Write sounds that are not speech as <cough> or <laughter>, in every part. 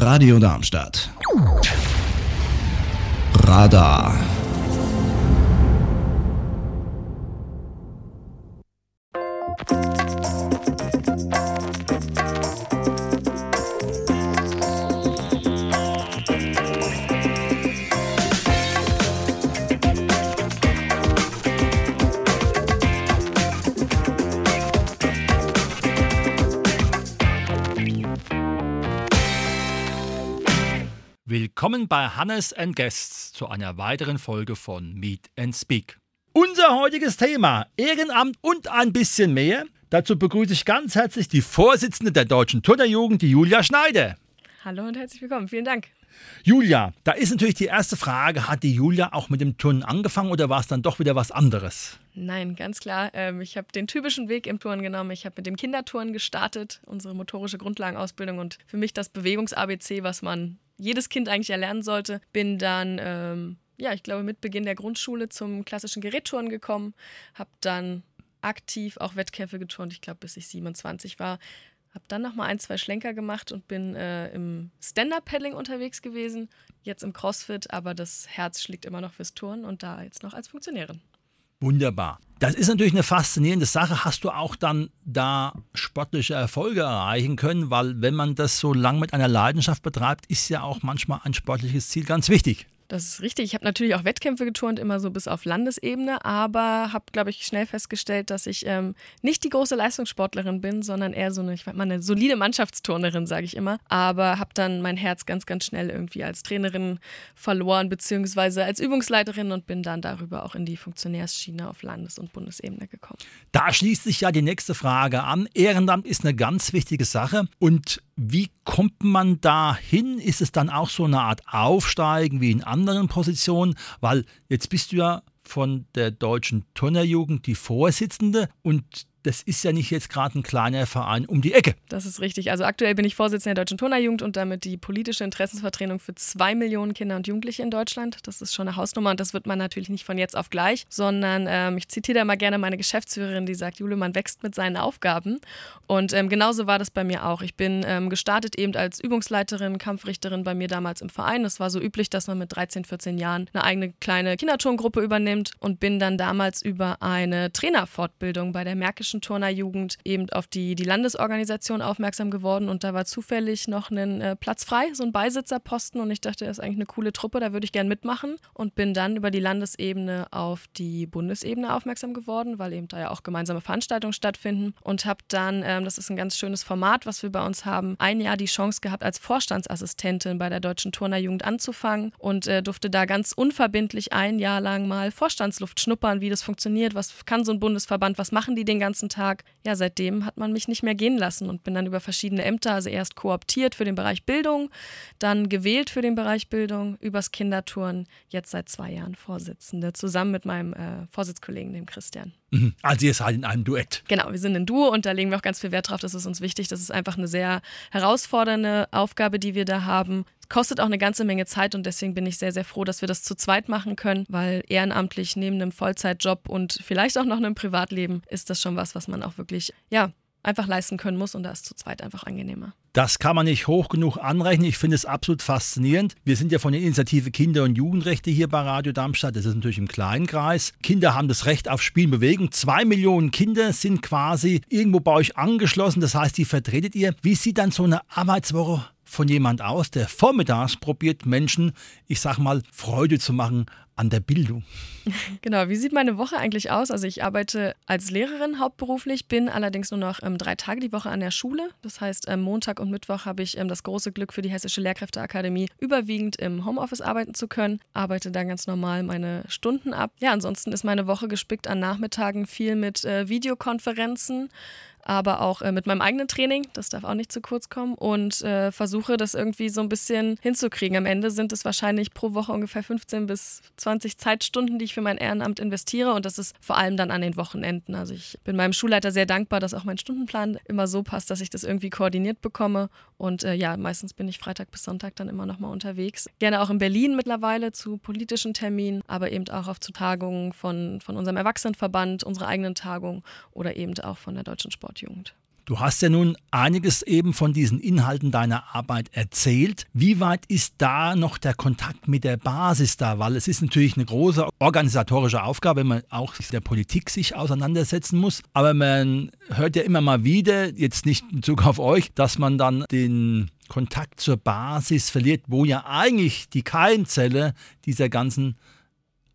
Radio Darmstadt. Radar. Willkommen bei Hannes and Guests zu einer weiteren Folge von Meet and Speak. Unser heutiges Thema: Ehrenamt und ein bisschen mehr. Dazu begrüße ich ganz herzlich die Vorsitzende der Deutschen Turnerjugend, die Julia Schneider. Hallo und herzlich willkommen. Vielen Dank. Julia, da ist natürlich die erste Frage: Hat die Julia auch mit dem Turnen angefangen oder war es dann doch wieder was anderes? Nein, ganz klar. Ähm, ich habe den typischen Weg im Turnen genommen. Ich habe mit dem Kinderturnen gestartet, unsere motorische Grundlagenausbildung und für mich das Bewegungs-ABC, was man jedes Kind eigentlich erlernen sollte. Bin dann, ähm, ja, ich glaube, mit Beginn der Grundschule zum klassischen Gerätturnen gekommen, habe dann aktiv auch Wettkämpfe geturnt, ich glaube, bis ich 27 war. Habe dann nochmal ein, zwei Schlenker gemacht und bin äh, im Stand-Up-Paddling unterwegs gewesen, jetzt im CrossFit, aber das Herz schlägt immer noch fürs Turnen und da jetzt noch als Funktionärin. Wunderbar. Das ist natürlich eine faszinierende Sache. Hast du auch dann da sportliche Erfolge erreichen können? Weil wenn man das so lang mit einer Leidenschaft betreibt, ist ja auch manchmal ein sportliches Ziel ganz wichtig. Das ist richtig. Ich habe natürlich auch Wettkämpfe geturnt, immer so bis auf Landesebene, aber habe, glaube ich, schnell festgestellt, dass ich ähm, nicht die große Leistungssportlerin bin, sondern eher so eine, ich mal, eine solide Mannschaftsturnerin, sage ich immer. Aber habe dann mein Herz ganz, ganz schnell irgendwie als Trainerin verloren, beziehungsweise als Übungsleiterin und bin dann darüber auch in die Funktionärsschiene auf Landes- und Bundesebene gekommen. Da schließt sich ja die nächste Frage an. Ehrenamt ist eine ganz wichtige Sache und wie kommt man da hin? Ist es dann auch so eine Art Aufsteigen wie in anderen Positionen? Weil jetzt bist du ja von der deutschen Turnerjugend die Vorsitzende und das ist ja nicht jetzt gerade ein kleiner Verein um die Ecke. Das ist richtig. Also aktuell bin ich Vorsitzender der Deutschen Turnerjugend und damit die politische Interessensvertretung für zwei Millionen Kinder und Jugendliche in Deutschland. Das ist schon eine Hausnummer und das wird man natürlich nicht von jetzt auf gleich, sondern ähm, ich zitiere da mal gerne meine Geschäftsführerin, die sagt, Jule, man wächst mit seinen Aufgaben. Und ähm, genauso war das bei mir auch. Ich bin ähm, gestartet eben als Übungsleiterin, Kampfrichterin bei mir damals im Verein. Es war so üblich, dass man mit 13, 14 Jahren eine eigene kleine Kinderturngruppe übernimmt und bin dann damals über eine Trainerfortbildung bei der Märkischen Deutschen Turnerjugend eben auf die, die Landesorganisation aufmerksam geworden und da war zufällig noch ein äh, Platz frei, so ein Beisitzerposten und ich dachte, das ist eigentlich eine coole Truppe, da würde ich gern mitmachen und bin dann über die Landesebene auf die Bundesebene aufmerksam geworden, weil eben da ja auch gemeinsame Veranstaltungen stattfinden und habe dann, ähm, das ist ein ganz schönes Format, was wir bei uns haben, ein Jahr die Chance gehabt, als Vorstandsassistentin bei der Deutschen Turnerjugend anzufangen und äh, durfte da ganz unverbindlich ein Jahr lang mal Vorstandsluft schnuppern, wie das funktioniert, was kann so ein Bundesverband, was machen die den ganzen ganzen Tag. Ja, seitdem hat man mich nicht mehr gehen lassen und bin dann über verschiedene Ämter, also erst kooptiert für den Bereich Bildung, dann gewählt für den Bereich Bildung, übers Kindertouren, jetzt seit zwei Jahren Vorsitzende, zusammen mit meinem äh, Vorsitzkollegen, dem Christian. Mhm. Also ihr seid in einem Duett. Genau, wir sind ein Duo und da legen wir auch ganz viel Wert drauf. Das ist uns wichtig. Das ist einfach eine sehr herausfordernde Aufgabe, die wir da haben kostet auch eine ganze Menge Zeit und deswegen bin ich sehr, sehr froh, dass wir das zu zweit machen können, weil ehrenamtlich neben einem Vollzeitjob und vielleicht auch noch einem Privatleben ist das schon was, was man auch wirklich, ja, einfach leisten können muss und da ist zu zweit einfach angenehmer. Das kann man nicht hoch genug anrechnen. Ich finde es absolut faszinierend. Wir sind ja von der Initiative Kinder- und Jugendrechte hier bei Radio Darmstadt. Das ist natürlich im kleinen Kreis. Kinder haben das Recht auf Spielbewegung. Zwei Millionen Kinder sind quasi irgendwo bei euch angeschlossen. Das heißt, die vertretet ihr. Wie sieht dann so eine Arbeitswoche von jemand aus, der vormittags probiert, Menschen, ich sag mal, Freude zu machen an der Bildung. <laughs> Genau, wie sieht meine Woche eigentlich aus? Also ich arbeite als Lehrerin hauptberuflich, bin allerdings nur noch ähm, drei Tage die Woche an der Schule. Das heißt, ähm, Montag und Mittwoch habe ich ähm, das große Glück für die Hessische Lehrkräfteakademie überwiegend im Homeoffice arbeiten zu können, arbeite da ganz normal meine Stunden ab. Ja, ansonsten ist meine Woche gespickt an Nachmittagen viel mit äh, Videokonferenzen, aber auch äh, mit meinem eigenen Training, das darf auch nicht zu kurz kommen und äh, versuche das irgendwie so ein bisschen hinzukriegen. Am Ende sind es wahrscheinlich pro Woche ungefähr 15 bis 20 Zeitstunden, die ich für mein Ehrenamt investiere und das ist vor allem dann an den Wochenenden. Also ich bin meinem Schulleiter sehr dankbar, dass auch mein Stundenplan immer so passt, dass ich das irgendwie koordiniert bekomme und äh, ja, meistens bin ich Freitag bis Sonntag dann immer noch mal unterwegs. Gerne auch in Berlin mittlerweile zu politischen Terminen, aber eben auch auf zu Tagungen von, von unserem Erwachsenenverband, unserer eigenen Tagung oder eben auch von der Deutschen Sport Sportjugend. Du hast ja nun einiges eben von diesen Inhalten deiner Arbeit erzählt. Wie weit ist da noch der Kontakt mit der Basis da? Weil es ist natürlich eine große organisatorische Aufgabe, wenn man auch der Politik sich auseinandersetzen muss. Aber man hört ja immer mal wieder, jetzt nicht in Bezug auf euch, dass man dann den Kontakt zur Basis verliert, wo ja eigentlich die Keimzelle dieser ganzen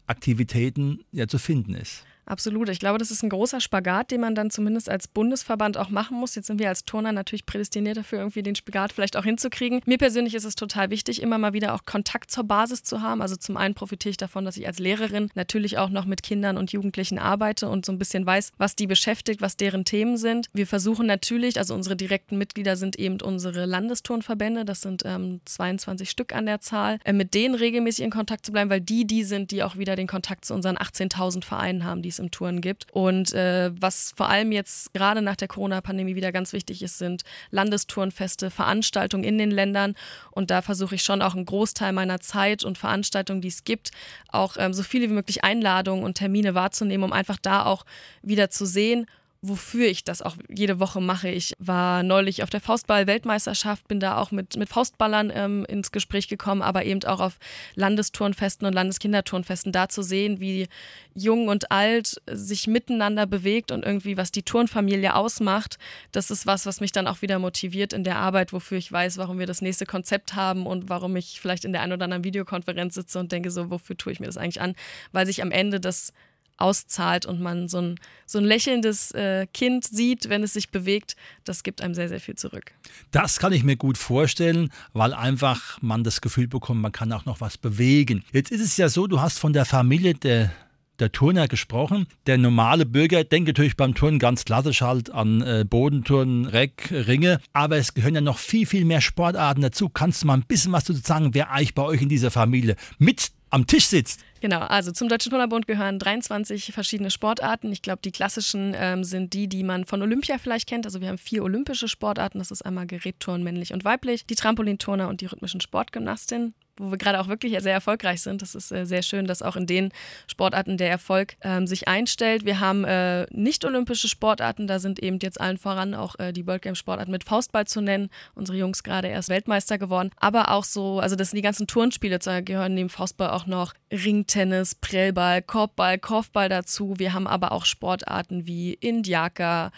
Aktivitäten ja zu finden ist. Absolut. Ich glaube, das ist ein großer Spagat, den man dann zumindest als Bundesverband auch machen muss. Jetzt sind wir als Turner natürlich prädestiniert dafür, irgendwie den Spagat vielleicht auch hinzukriegen. Mir persönlich ist es total wichtig, immer mal wieder auch Kontakt zur Basis zu haben. Also zum einen profitiere ich davon, dass ich als Lehrerin natürlich auch noch mit Kindern und Jugendlichen arbeite und so ein bisschen weiß, was die beschäftigt, was deren Themen sind. Wir versuchen natürlich, also unsere direkten Mitglieder sind eben unsere Landesturnverbände, das sind ähm, 22 Stück an der Zahl, äh, mit denen regelmäßig in Kontakt zu bleiben, weil die die sind, die auch wieder den Kontakt zu unseren 18.000 Vereinen haben, die es im Touren gibt. Und äh, was vor allem jetzt gerade nach der Corona-Pandemie wieder ganz wichtig ist, sind Landestourenfeste, Veranstaltungen in den Ländern. Und da versuche ich schon auch einen Großteil meiner Zeit und Veranstaltungen, die es gibt, auch ähm, so viele wie möglich Einladungen und Termine wahrzunehmen, um einfach da auch wieder zu sehen, wofür ich das auch jede Woche mache. Ich war neulich auf der Faustball-Weltmeisterschaft, bin da auch mit, mit Faustballern ähm, ins Gespräch gekommen, aber eben auch auf Landesturnfesten und Landeskinderturnfesten da zu sehen, wie jung und alt sich miteinander bewegt und irgendwie, was die Turnfamilie ausmacht. Das ist was, was mich dann auch wieder motiviert in der Arbeit, wofür ich weiß, warum wir das nächste Konzept haben und warum ich vielleicht in der einen oder anderen Videokonferenz sitze und denke so, wofür tue ich mir das eigentlich an? Weil sich am Ende das auszahlt und man so ein, so ein lächelndes äh, Kind sieht, wenn es sich bewegt, das gibt einem sehr, sehr viel zurück. Das kann ich mir gut vorstellen, weil einfach man das Gefühl bekommt, man kann auch noch was bewegen. Jetzt ist es ja so, du hast von der Familie der der Turner gesprochen. Der normale Bürger denkt natürlich beim Turnen ganz klassisch halt an äh, Bodenturnen, Reck, Ringe, aber es gehören ja noch viel, viel mehr Sportarten dazu. Kannst du mal ein bisschen was dazu sagen, wer eigentlich bei euch in dieser Familie mit am Tisch sitzt? Genau, also zum Deutschen Turnerbund gehören 23 verschiedene Sportarten. Ich glaube, die klassischen ähm, sind die, die man von Olympia vielleicht kennt. Also wir haben vier olympische Sportarten. Das ist einmal Gerätturnen, männlich und weiblich, die Trampolinturner und die rhythmischen Sportgymnastin wo wir gerade auch wirklich sehr erfolgreich sind. Das ist äh, sehr schön, dass auch in den Sportarten der Erfolg ähm, sich einstellt. Wir haben äh, nicht-olympische Sportarten, da sind eben jetzt allen voran auch äh, die World Games Sportarten mit Faustball zu nennen. Unsere Jungs gerade erst Weltmeister geworden. Aber auch so, also das sind die ganzen Turnspiele, da gehören neben Faustball auch noch Ringtennis, Prellball, Korbball, Korfball dazu. Wir haben aber auch Sportarten wie Indiaka,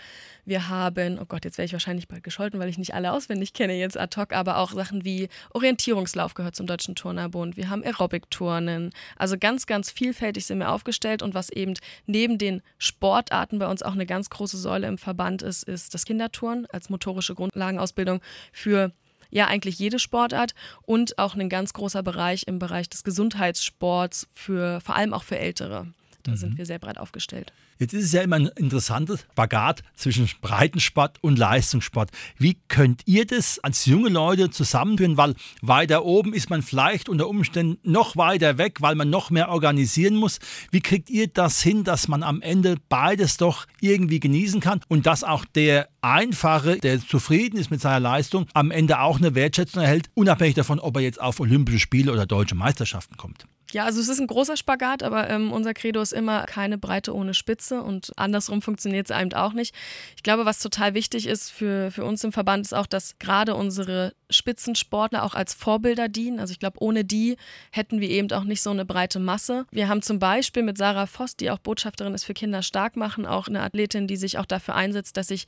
wir haben, oh Gott, jetzt werde ich wahrscheinlich bald gescholten, weil ich nicht alle auswendig kenne jetzt ad hoc, aber auch Sachen wie Orientierungslauf gehört zum Deutschen Turnerbund. Wir haben Aerobic-Turnen. Also ganz, ganz vielfältig sind wir aufgestellt und was eben neben den Sportarten bei uns auch eine ganz große Säule im Verband ist, ist das Kinderturnen als motorische Grundlagenausbildung für ja eigentlich jede Sportart und auch ein ganz großer Bereich im Bereich des Gesundheitssports für vor allem auch für Ältere. Da mhm. sind wir sehr breit aufgestellt. Jetzt ist es ja immer ein interessantes Spagat zwischen Breitensport und Leistungssport. Wie könnt ihr das als junge Leute zusammenführen? Weil weiter oben ist man vielleicht unter Umständen noch weiter weg, weil man noch mehr organisieren muss. Wie kriegt ihr das hin, dass man am Ende beides doch irgendwie genießen kann und dass auch der Einfache, der zufrieden ist mit seiner Leistung, am Ende auch eine Wertschätzung erhält, unabhängig davon, ob er jetzt auf Olympische Spiele oder deutsche Meisterschaften kommt? Ja, also es ist ein großer Spagat, aber ähm, unser Credo ist immer keine Breite ohne Spitze und andersrum funktioniert es eben auch nicht. Ich glaube, was total wichtig ist für, für uns im Verband, ist auch, dass gerade unsere Spitzensportler auch als Vorbilder dienen. Also ich glaube, ohne die hätten wir eben auch nicht so eine breite Masse. Wir haben zum Beispiel mit Sarah Voss, die auch Botschafterin ist für Kinder stark machen, auch eine Athletin, die sich auch dafür einsetzt, dass sich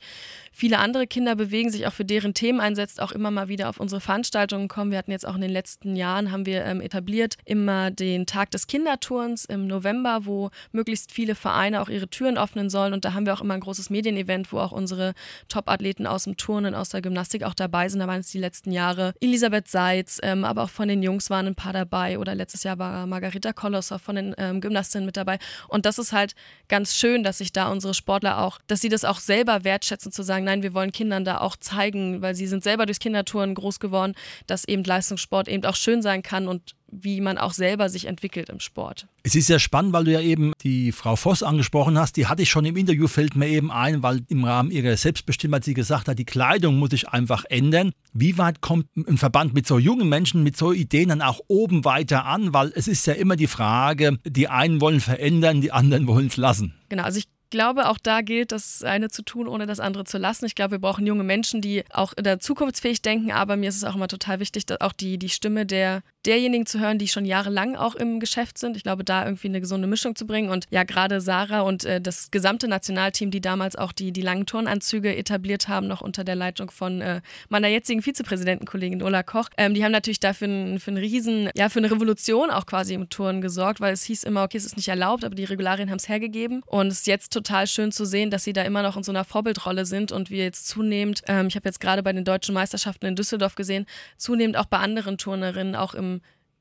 viele andere Kinder bewegen, sich auch für deren Themen einsetzt, auch immer mal wieder auf unsere Veranstaltungen kommen. Wir hatten jetzt auch in den letzten Jahren, haben wir ähm, etabliert, immer den den Tag des Kinderturns im November, wo möglichst viele Vereine auch ihre Türen öffnen sollen. Und da haben wir auch immer ein großes Medienevent, wo auch unsere Top-Athleten aus dem Turnen, aus der Gymnastik auch dabei sind. Da waren es die letzten Jahre Elisabeth Seitz, ähm, aber auch von den Jungs waren ein paar dabei. Oder letztes Jahr war Margarita Kolossow von den ähm, Gymnastinnen mit dabei. Und das ist halt ganz schön, dass sich da unsere Sportler auch, dass sie das auch selber wertschätzen, zu sagen, nein, wir wollen Kindern da auch zeigen, weil sie sind selber durchs Kindertouren groß geworden, dass eben Leistungssport eben auch schön sein kann und wie man auch selber sich entwickelt im Sport. Es ist sehr spannend, weil du ja eben die Frau Voss angesprochen hast. Die hatte ich schon im Interview, fällt mir eben ein, weil im Rahmen ihrer Selbstbestimmtheit sie gesagt hat, die Kleidung muss sich einfach ändern. Wie weit kommt ein Verband mit so jungen Menschen, mit so Ideen dann auch oben weiter an? Weil es ist ja immer die Frage, die einen wollen verändern, die anderen wollen es lassen. Genau, also ich glaube, auch da gilt, das eine zu tun, ohne das andere zu lassen. Ich glaube, wir brauchen junge Menschen, die auch da zukunftsfähig denken, aber mir ist es auch immer total wichtig, dass auch die, die Stimme der, derjenigen zu hören, die schon jahrelang auch im Geschäft sind. Ich glaube, da irgendwie eine gesunde Mischung zu bringen. Und ja, gerade Sarah und äh, das gesamte Nationalteam, die damals auch die, die langen Turnanzüge etabliert haben, noch unter der Leitung von äh, meiner jetzigen Vizepräsidentenkollegin Ola Koch, ähm, die haben natürlich dafür einen, für einen riesen, ja, für eine Revolution auch quasi im Turnen gesorgt, weil es hieß immer, okay, es ist nicht erlaubt, aber die Regularien haben es hergegeben. Und es ist jetzt total schön zu sehen, dass sie da immer noch in so einer Vorbildrolle sind und wir jetzt zunehmend, ähm, ich habe jetzt gerade bei den deutschen Meisterschaften in Düsseldorf gesehen, zunehmend auch bei anderen Turnerinnen, auch im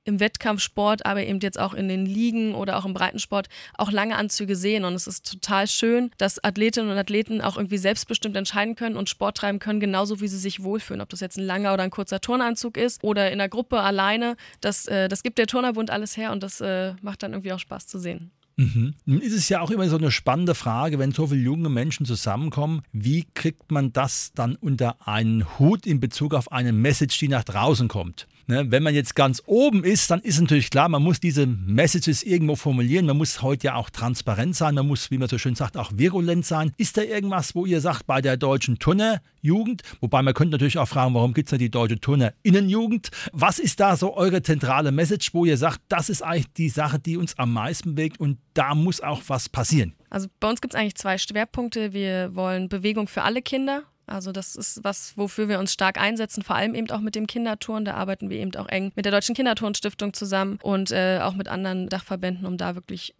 im Wettkampfsport, aber eben jetzt auch in den Ligen oder auch im Breitensport auch lange Anzüge sehen. Und es ist total schön, dass Athletinnen und Athleten auch irgendwie selbstbestimmt entscheiden können und Sport treiben können, genauso wie sie sich wohlfühlen. Ob das jetzt ein langer oder ein kurzer Turnanzug ist oder in der Gruppe alleine, das, äh, das gibt der Turnerbund alles her und das äh, macht dann irgendwie auch Spaß zu sehen. Mhm. Nun ist es ja auch immer so eine spannende Frage, wenn so viele junge Menschen zusammenkommen, wie kriegt man das dann unter einen Hut in Bezug auf eine Message, die nach draußen kommt? Ne, wenn man jetzt ganz oben ist, dann ist natürlich klar, man muss diese Messages irgendwo formulieren. Man muss heute ja auch transparent sein. Man muss, wie man so schön sagt, auch virulent sein. Ist da irgendwas, wo ihr sagt, bei der deutschen Turnerjugend, wobei man könnte natürlich auch fragen, warum gibt es da die deutsche Turnerinnenjugend? Was ist da so eure zentrale Message, wo ihr sagt, das ist eigentlich die Sache, die uns am meisten bewegt und da muss auch was passieren? Also bei uns gibt es eigentlich zwei Schwerpunkte. Wir wollen Bewegung für alle Kinder also das ist was, wofür wir uns stark einsetzen, vor allem eben auch mit dem Kinderturn. Da arbeiten wir eben auch eng mit der Deutschen Kinderturnstiftung zusammen und äh, auch mit anderen Dachverbänden, um da wirklich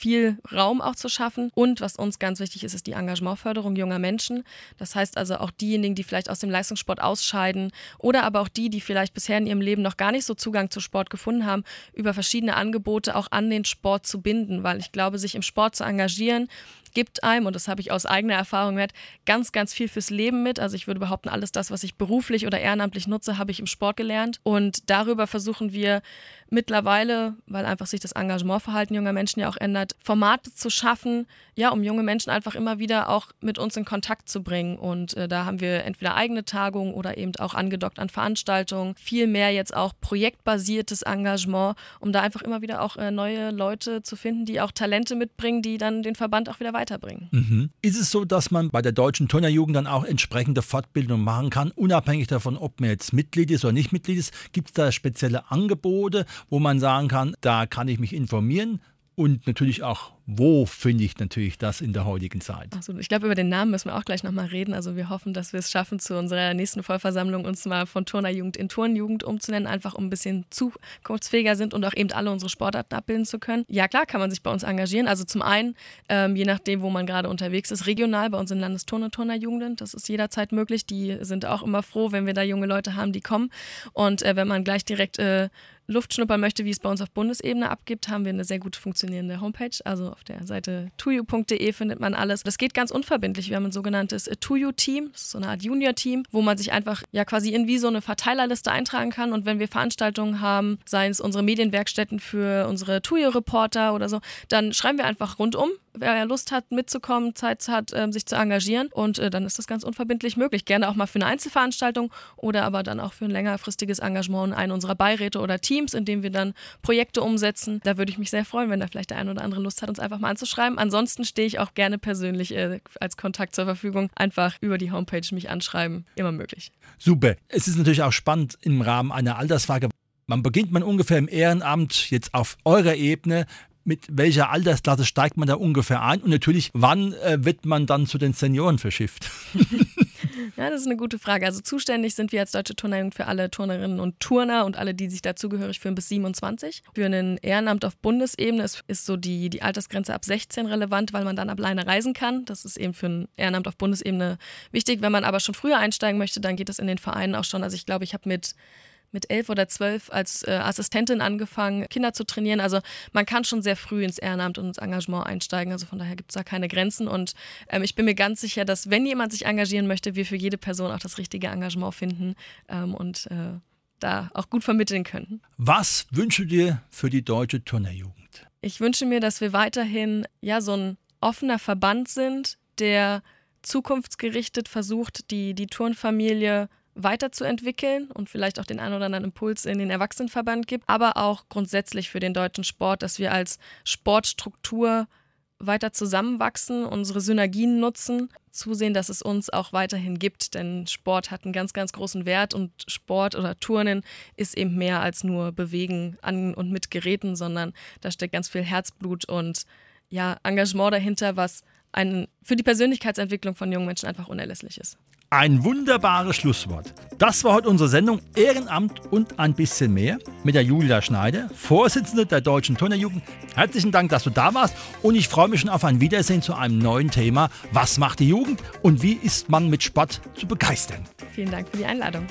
viel Raum auch zu schaffen. Und was uns ganz wichtig ist, ist die Engagementförderung junger Menschen. Das heißt also auch diejenigen, die vielleicht aus dem Leistungssport ausscheiden oder aber auch die, die vielleicht bisher in ihrem Leben noch gar nicht so Zugang zu Sport gefunden haben, über verschiedene Angebote auch an den Sport zu binden. Weil ich glaube, sich im Sport zu engagieren, gibt einem, und das habe ich aus eigener Erfahrung gehört, ganz, ganz viel fürs Leben mit. Also ich würde behaupten, alles das, was ich beruflich oder ehrenamtlich nutze, habe ich im Sport gelernt. Und darüber versuchen wir mittlerweile, weil einfach sich das Engagementverhalten junger Menschen ja auch ändert, Formate zu schaffen, ja, um junge Menschen einfach immer wieder auch mit uns in Kontakt zu bringen. Und äh, da haben wir entweder eigene Tagungen oder eben auch angedockt an Veranstaltungen. Viel mehr jetzt auch projektbasiertes Engagement, um da einfach immer wieder auch äh, neue Leute zu finden, die auch Talente mitbringen, die dann den Verband auch wieder weiterbringen. Mhm. Ist es so, dass man bei der deutschen Turnerjugend dann auch entsprechende Fortbildung machen kann, unabhängig davon, ob man jetzt Mitglied ist oder nicht Mitglied ist? Gibt es da spezielle Angebote, wo man sagen kann, da kann ich mich informieren? Und natürlich auch wo finde ich natürlich das in der heutigen Zeit? Absolut. Ich glaube, über den Namen müssen wir auch gleich nochmal reden. Also wir hoffen, dass wir es schaffen, zu unserer nächsten Vollversammlung uns mal von Turnerjugend in Turnjugend umzunennen, einfach um ein bisschen zukunftsfähiger sind und auch eben alle unsere Sportarten abbilden zu können. Ja, klar kann man sich bei uns engagieren. Also zum einen, ähm, je nachdem, wo man gerade unterwegs ist, regional bei uns in Landesturn- und Turnerjugenden. Das ist jederzeit möglich. Die sind auch immer froh, wenn wir da junge Leute haben, die kommen. Und äh, wenn man gleich direkt äh, Luft schnuppern möchte, wie es bei uns auf Bundesebene abgibt, haben wir eine sehr gut funktionierende Homepage. Also auf der Seite tuyu.de findet man alles. Das geht ganz unverbindlich. Wir haben ein sogenanntes Tuyu-Team, so eine Art Junior-Team, wo man sich einfach ja quasi in wie so eine Verteilerliste eintragen kann. Und wenn wir Veranstaltungen haben, seien es unsere Medienwerkstätten für unsere Tuyu-Reporter oder so, dann schreiben wir einfach rundum wer Lust hat, mitzukommen, Zeit hat, ähm, sich zu engagieren. Und äh, dann ist das ganz unverbindlich möglich. Gerne auch mal für eine Einzelveranstaltung oder aber dann auch für ein längerfristiges Engagement in einem unserer Beiräte oder Teams, in dem wir dann Projekte umsetzen. Da würde ich mich sehr freuen, wenn da vielleicht der ein oder andere Lust hat, uns einfach mal anzuschreiben. Ansonsten stehe ich auch gerne persönlich äh, als Kontakt zur Verfügung. Einfach über die Homepage mich anschreiben. Immer möglich. Super. Es ist natürlich auch spannend im Rahmen einer Altersfrage. Man beginnt man ungefähr im Ehrenamt jetzt auf eurer Ebene mit welcher Altersklasse steigt man da ungefähr ein und natürlich, wann äh, wird man dann zu den Senioren verschifft? <laughs> ja, das ist eine gute Frage. Also zuständig sind wir als Deutsche Turnerinnen für alle Turnerinnen und Turner und alle, die sich dazugehörig fühlen, bis 27. Für ein Ehrenamt auf Bundesebene ist, ist so die, die Altersgrenze ab 16 relevant, weil man dann alleine reisen kann. Das ist eben für ein Ehrenamt auf Bundesebene wichtig. Wenn man aber schon früher einsteigen möchte, dann geht das in den Vereinen auch schon. Also ich glaube, ich habe mit mit elf oder zwölf als äh, Assistentin angefangen, Kinder zu trainieren. Also man kann schon sehr früh ins Ehrenamt und ins Engagement einsteigen. Also von daher gibt es da keine Grenzen. Und ähm, ich bin mir ganz sicher, dass wenn jemand sich engagieren möchte, wir für jede Person auch das richtige Engagement finden ähm, und äh, da auch gut vermitteln können. Was wünschst du dir für die deutsche Turnerjugend? Ich wünsche mir, dass wir weiterhin ja so ein offener Verband sind, der zukunftsgerichtet versucht, die, die Turnfamilie weiterzuentwickeln und vielleicht auch den einen oder anderen Impuls in den Erwachsenenverband gibt, aber auch grundsätzlich für den deutschen Sport, dass wir als Sportstruktur weiter zusammenwachsen, unsere Synergien nutzen, zusehen, dass es uns auch weiterhin gibt, denn Sport hat einen ganz, ganz großen Wert und Sport oder Turnen ist eben mehr als nur Bewegen an und mit Geräten, sondern da steckt ganz viel Herzblut und ja, Engagement dahinter, was ein, für die Persönlichkeitsentwicklung von jungen Menschen einfach unerlässlich ist. Ein wunderbares Schlusswort. Das war heute unsere Sendung Ehrenamt und ein bisschen mehr mit der Julia Schneider, Vorsitzende der Deutschen Turnerjugend. Herzlichen Dank, dass du da warst und ich freue mich schon auf ein Wiedersehen zu einem neuen Thema. Was macht die Jugend und wie ist man mit Sport zu begeistern? Vielen Dank für die Einladung.